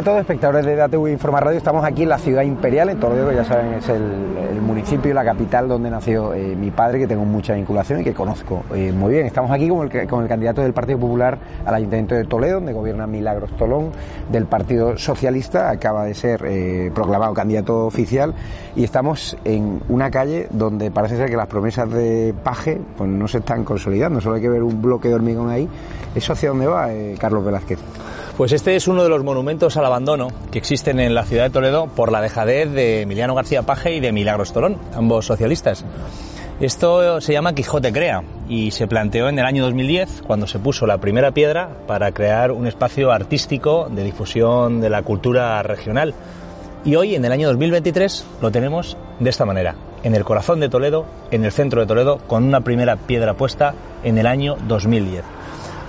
A todos, espectadores de DATV Informa Radio. Estamos aquí en la ciudad imperial, en Toledo, ya saben, es el, municipio y la capital donde nació eh, mi padre, que tengo mucha vinculación y que conozco eh, muy bien. Estamos aquí con el, con el candidato del Partido Popular al Ayuntamiento de Toledo, donde gobierna Milagros Tolón, del Partido Socialista, acaba de ser eh, proclamado candidato oficial, y estamos en una calle donde parece ser que las promesas de Paje pues, no se están consolidando, solo hay que ver un bloque de hormigón ahí. ¿Eso hacia dónde va, Carlos Velázquez? Pues este es uno de los monumentos al abandono que existen en la ciudad de Toledo por la dejadez de Emiliano García Paje y de Milagros Tolón, ambos socialistas. Esto se llama Quijote Crea y se planteó en el año 2010 cuando se puso la primera piedra para crear un espacio artístico de difusión de la cultura regional. Y hoy, en el año 2023, lo tenemos de esta manera, en el corazón de Toledo, en el centro de Toledo, con una primera piedra puesta en el año 2010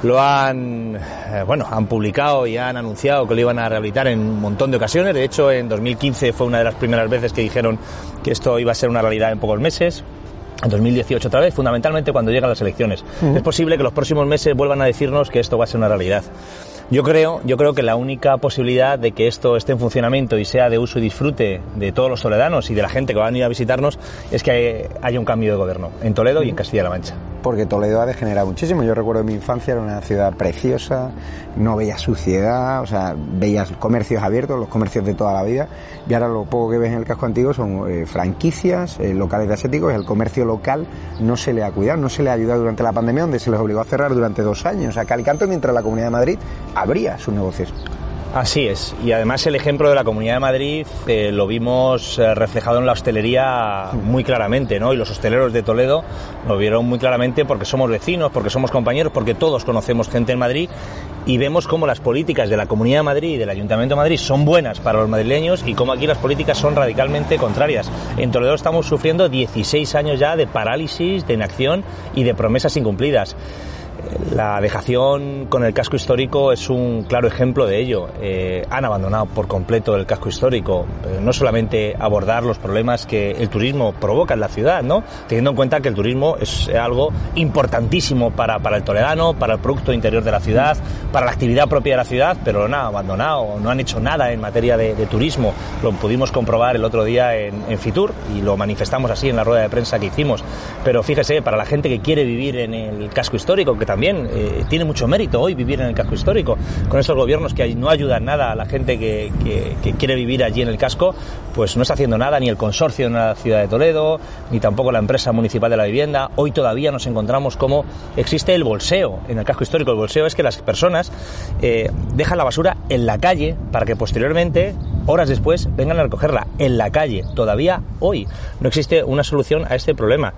lo han, eh, bueno, han publicado y han anunciado que lo iban a rehabilitar en un montón de ocasiones. De hecho, en 2015 fue una de las primeras veces que dijeron que esto iba a ser una realidad en pocos meses. En 2018 otra vez, fundamentalmente cuando llegan las elecciones. Es posible que los próximos meses vuelvan a decirnos que esto va a ser una realidad. Yo creo, yo creo que la única posibilidad de que esto esté en funcionamiento y sea de uso y disfrute de todos los toledanos y de la gente que va a venir a visitarnos es que haya un cambio de gobierno en Toledo y en Castilla-La Mancha. Porque Toledo ha degenerado muchísimo. Yo recuerdo mi infancia, era una ciudad preciosa, no veía suciedad, o sea, veías comercios abiertos, los comercios de toda la vida. Y ahora lo poco que ves en el casco antiguo son eh, franquicias, eh, locales de ascéticos, el comercio local no se le ha cuidado, no se le ha ayudado durante la pandemia, donde se les obligó a cerrar durante dos años. O sea, Calicanto, mientras la Comunidad de Madrid abría sus negocios. Así es, y además el ejemplo de la Comunidad de Madrid eh, lo vimos eh, reflejado en la hostelería muy claramente, ¿no? Y los hosteleros de Toledo lo vieron muy claramente porque somos vecinos, porque somos compañeros, porque todos conocemos gente en Madrid y vemos cómo las políticas de la Comunidad de Madrid y del Ayuntamiento de Madrid son buenas para los madrileños y cómo aquí las políticas son radicalmente contrarias. En Toledo estamos sufriendo 16 años ya de parálisis, de inacción y de promesas incumplidas. La dejación con el casco histórico es un claro ejemplo de ello. Eh, han abandonado por completo el casco histórico. Eh, no solamente abordar los problemas que el turismo provoca en la ciudad, ¿no? Teniendo en cuenta que el turismo es algo importantísimo para, para el toledano, para el producto interior de la ciudad, para la actividad propia de la ciudad, pero no han abandonado, no han hecho nada en materia de, turismo. Lo pudimos comprobar el otro día en, en, Fitur y lo manifestamos así en la rueda de prensa que hicimos. Pero fíjese, para la gente que quiere vivir en el casco histórico, que también eh, tiene mucho mérito hoy vivir en el casco histórico, con esos gobiernos que no ayudan nada a la gente que, quiere vivir allí en el casco, pues no está haciendo nada ni el consorcio en la ciudad de Toledo, ni tampoco la empresa municipal de la vivienda. Hoy todavía nos encontramos como existe el bolseo en el casco histórico. El bolseo es que las personas eh, dejan la basura en la calle para que posteriormente horas después vengan a recogerla en la calle. Todavía hoy no existe una solución a este problema.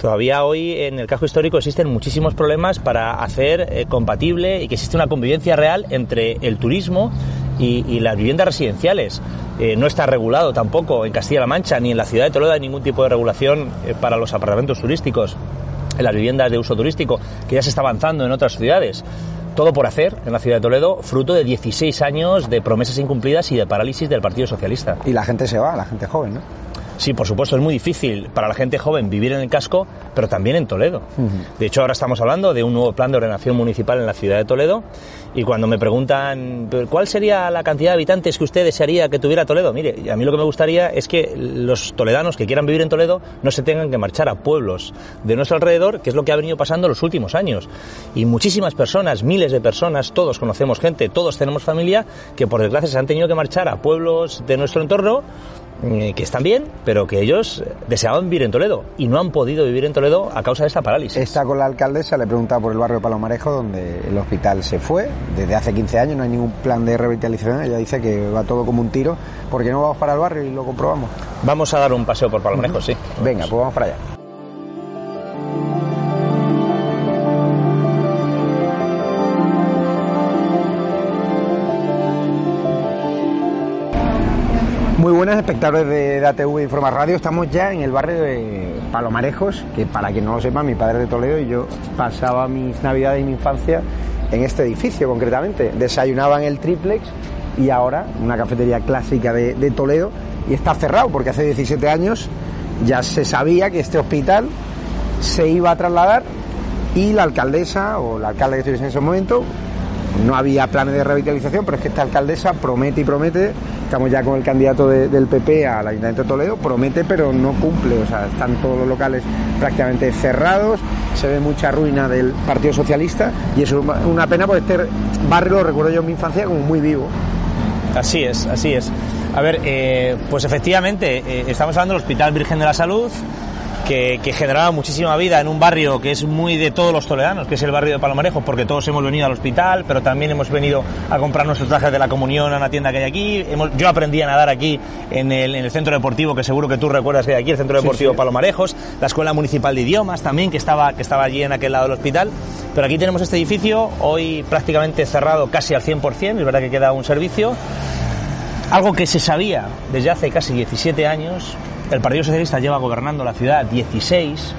Todavía hoy en el casco histórico existen muchísimos problemas para hacer eh, compatible y que existe una convivencia real entre el turismo y, las viviendas residenciales. Eh, no está regulado tampoco en Castilla-La Mancha ni en la ciudad de Toledo hay ningún tipo de regulación eh, para los apartamentos turísticos, las viviendas de uso turístico, que ya se está avanzando en otras ciudades todo por hacer en la ciudad de Toledo, fruto de 16 años de promesas incumplidas y de parálisis del Partido Socialista. Y la gente se va, la gente joven, ¿no? Sí, por supuesto, es muy difícil para la gente joven vivir en el casco, pero también en Toledo. De hecho, ahora estamos hablando de un nuevo plan de ordenación municipal en la ciudad de Toledo y cuando me preguntan cuál sería la cantidad de habitantes que usted desearía que tuviera Toledo, mire, a mí lo que me gustaría es que los toledanos que quieran vivir en Toledo no se tengan que marchar a pueblos de nuestro alrededor, que es lo que ha venido pasando los últimos años. Y muchísimas personas, miles de personas, todos conocemos gente, todos tenemos familia, que por desgracia se han tenido que marchar a pueblos de nuestro entorno eh, que están bien, pero que ellos deseaban vivir en Toledo y no han podido vivir en Toledo a causa de esta parálisis. Está con la alcaldesa, le he preguntado por el barrio Palomarejo, donde el hospital se fue. Desde hace 15 años no hay ningún plan de revitalización. Ella dice que va todo como un tiro. ¿Por qué no vamos para el barrio y lo comprobamos? Vamos a dar un paseo por Palomarejo, sí. Venga, pues vamos para allá. Muy buenas espectadores de ATV Informa Radio. Estamos ya en el barrio de Palomarejos, que para quien no lo sepa, mi padre de Toledo y yo pasaba mis navidades y mi infancia en este edificio concretamente. Desayunaba en el triplex y ahora una cafetería clásica de, Toledo y está cerrado porque hace 17 años ya se sabía que este hospital se iba a trasladar y la alcaldesa o la alcalde que estuviese en ese momento no había planes de revitalización, pero es que esta alcaldesa promete y promete, estamos ya con el candidato del PP al Ayuntamiento de Toledo, promete pero no cumple, o sea, están todos los locales prácticamente cerrados, se ve mucha ruina del Partido Socialista y es una pena porque este barrio lo recuerdo yo en mi infancia como muy vivo. Así es, así es. A ver, eh, pues efectivamente, eh, estamos hablando del Hospital Virgen de la Salud, que, generaba muchísima vida en un barrio que es muy de todos los toledanos, que es el barrio de Palomarejo, porque todos hemos venido al hospital, pero también hemos venido a comprar nuestros trajes de la comunión a una tienda que hay aquí. yo aprendí a nadar aquí en el, centro deportivo, que seguro que tú recuerdas que hay aquí, el centro deportivo Palomarejos, la escuela municipal de idiomas también, que estaba, que estaba allí en aquel lado del hospital. Pero aquí tenemos este edificio, hoy prácticamente cerrado casi al 100%, es verdad que queda un servicio. Algo que se sabía desde hace casi 17 años, el Partido Socialista lleva gobernando la ciudad 16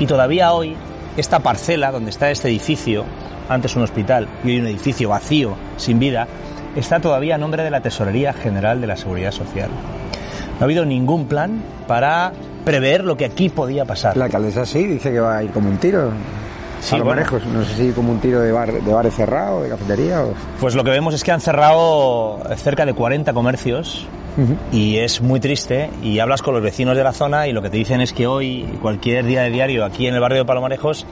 y todavía hoy esta parcela donde está este edificio, antes un hospital y hoy un edificio vacío, sin vida, está todavía a nombre de la Tesorería General de la Seguridad Social. No ha habido ningún plan para prever lo que aquí podía pasar. La alcaldesa sí, dice que va a ir como un tiro. Sí, a manejos. No sé si como un tiro de, bar, de bares cerrados, de cafetería. O... Pues lo que vemos es que han cerrado cerca de 40 comercios y es muy triste y hablas con los vecinos de la zona y lo que te dicen es que hoy, cualquier día de diario aquí en el barrio de Palomarejos,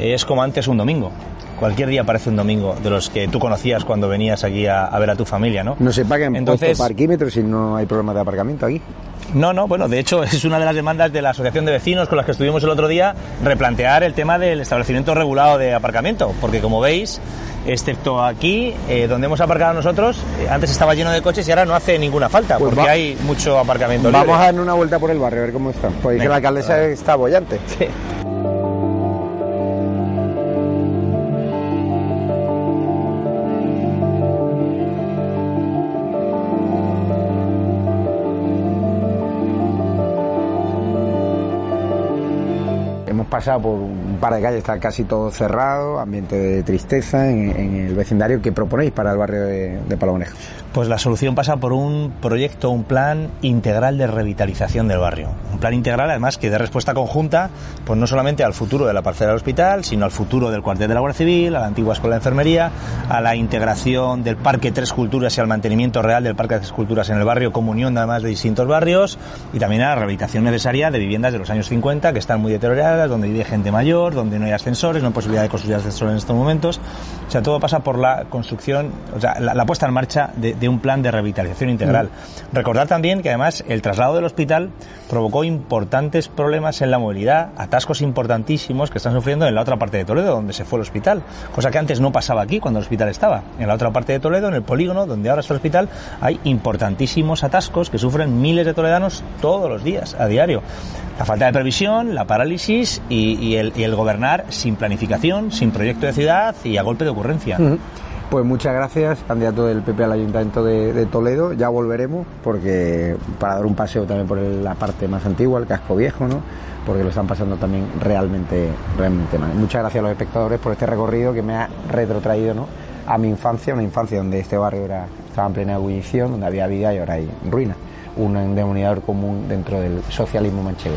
es como antes un domingo. Cualquier día parece un domingo de los que tú conocías cuando venías aquí a, ver a tu familia, ¿no? No se pagan Entonces, parquímetros si no hay problema de aparcamiento aquí. No, no, bueno, de hecho es una de las demandas de la Asociación de Vecinos con las que estuvimos el otro día, replantear el tema del establecimiento regulado de aparcamiento, porque como veis, excepto aquí, eh, donde hemos aparcado nosotros, eh, antes estaba lleno de coches y ahora no hace ninguna falta, pues porque hay mucho aparcamiento Vamos a dar una vuelta por el barrio, a ver cómo está. Pues que la alcaldesa está bollante. Sí. Pasado por un par de calles, está casi todo cerrado, ambiente de tristeza en, el vecindario. ¿Qué proponéis para el barrio de, de? Pues la solución pasa por un proyecto, un plan integral de revitalización del barrio. Un plan integral, además, que dé respuesta conjunta, pues no solamente al futuro de la parcela del hospital, sino al futuro del cuartel de la Guardia Civil, a la antigua escuela de enfermería, a la integración del Parque Tres Culturas y al mantenimiento real del Parque Tres Culturas en el barrio, comunión además de distintos barrios, y también a la rehabilitación necesaria de viviendas de los años 50 que están muy deterioradas, donde vive gente mayor, donde no hay ascensores, no hay posibilidad de construir ascensores en estos momentos. O sea, todo pasa por la construcción, o sea, la, puesta en marcha de, un plan de revitalización integral. Mm. Recordar también que además el traslado del hospital provocó importantes problemas en la movilidad, atascos importantísimos que están sufriendo en la otra parte de Toledo, donde se fue el hospital, cosa que antes no pasaba aquí cuando el hospital estaba. En la otra parte de Toledo, en el polígono donde ahora está el hospital, hay importantísimos atascos que sufren miles de toledanos todos los días, a diario. La falta de previsión, la parálisis y, el, gobernar sin planificación, sin proyecto de ciudad y a golpe de ocurrencia. Pues muchas gracias, candidato del PP al Ayuntamiento de, Toledo. Ya volveremos porque para dar un paseo también por la parte más antigua, el casco viejo, ¿no? Porque lo están pasando también realmente, realmente mal. Muchas gracias a los espectadores por este recorrido que me ha retrotraído, ¿no? A mi infancia, una infancia donde este barrio era, estaba en plena ebullición, donde había vida y ahora hay ruina. Un denominador común dentro del socialismo manchego.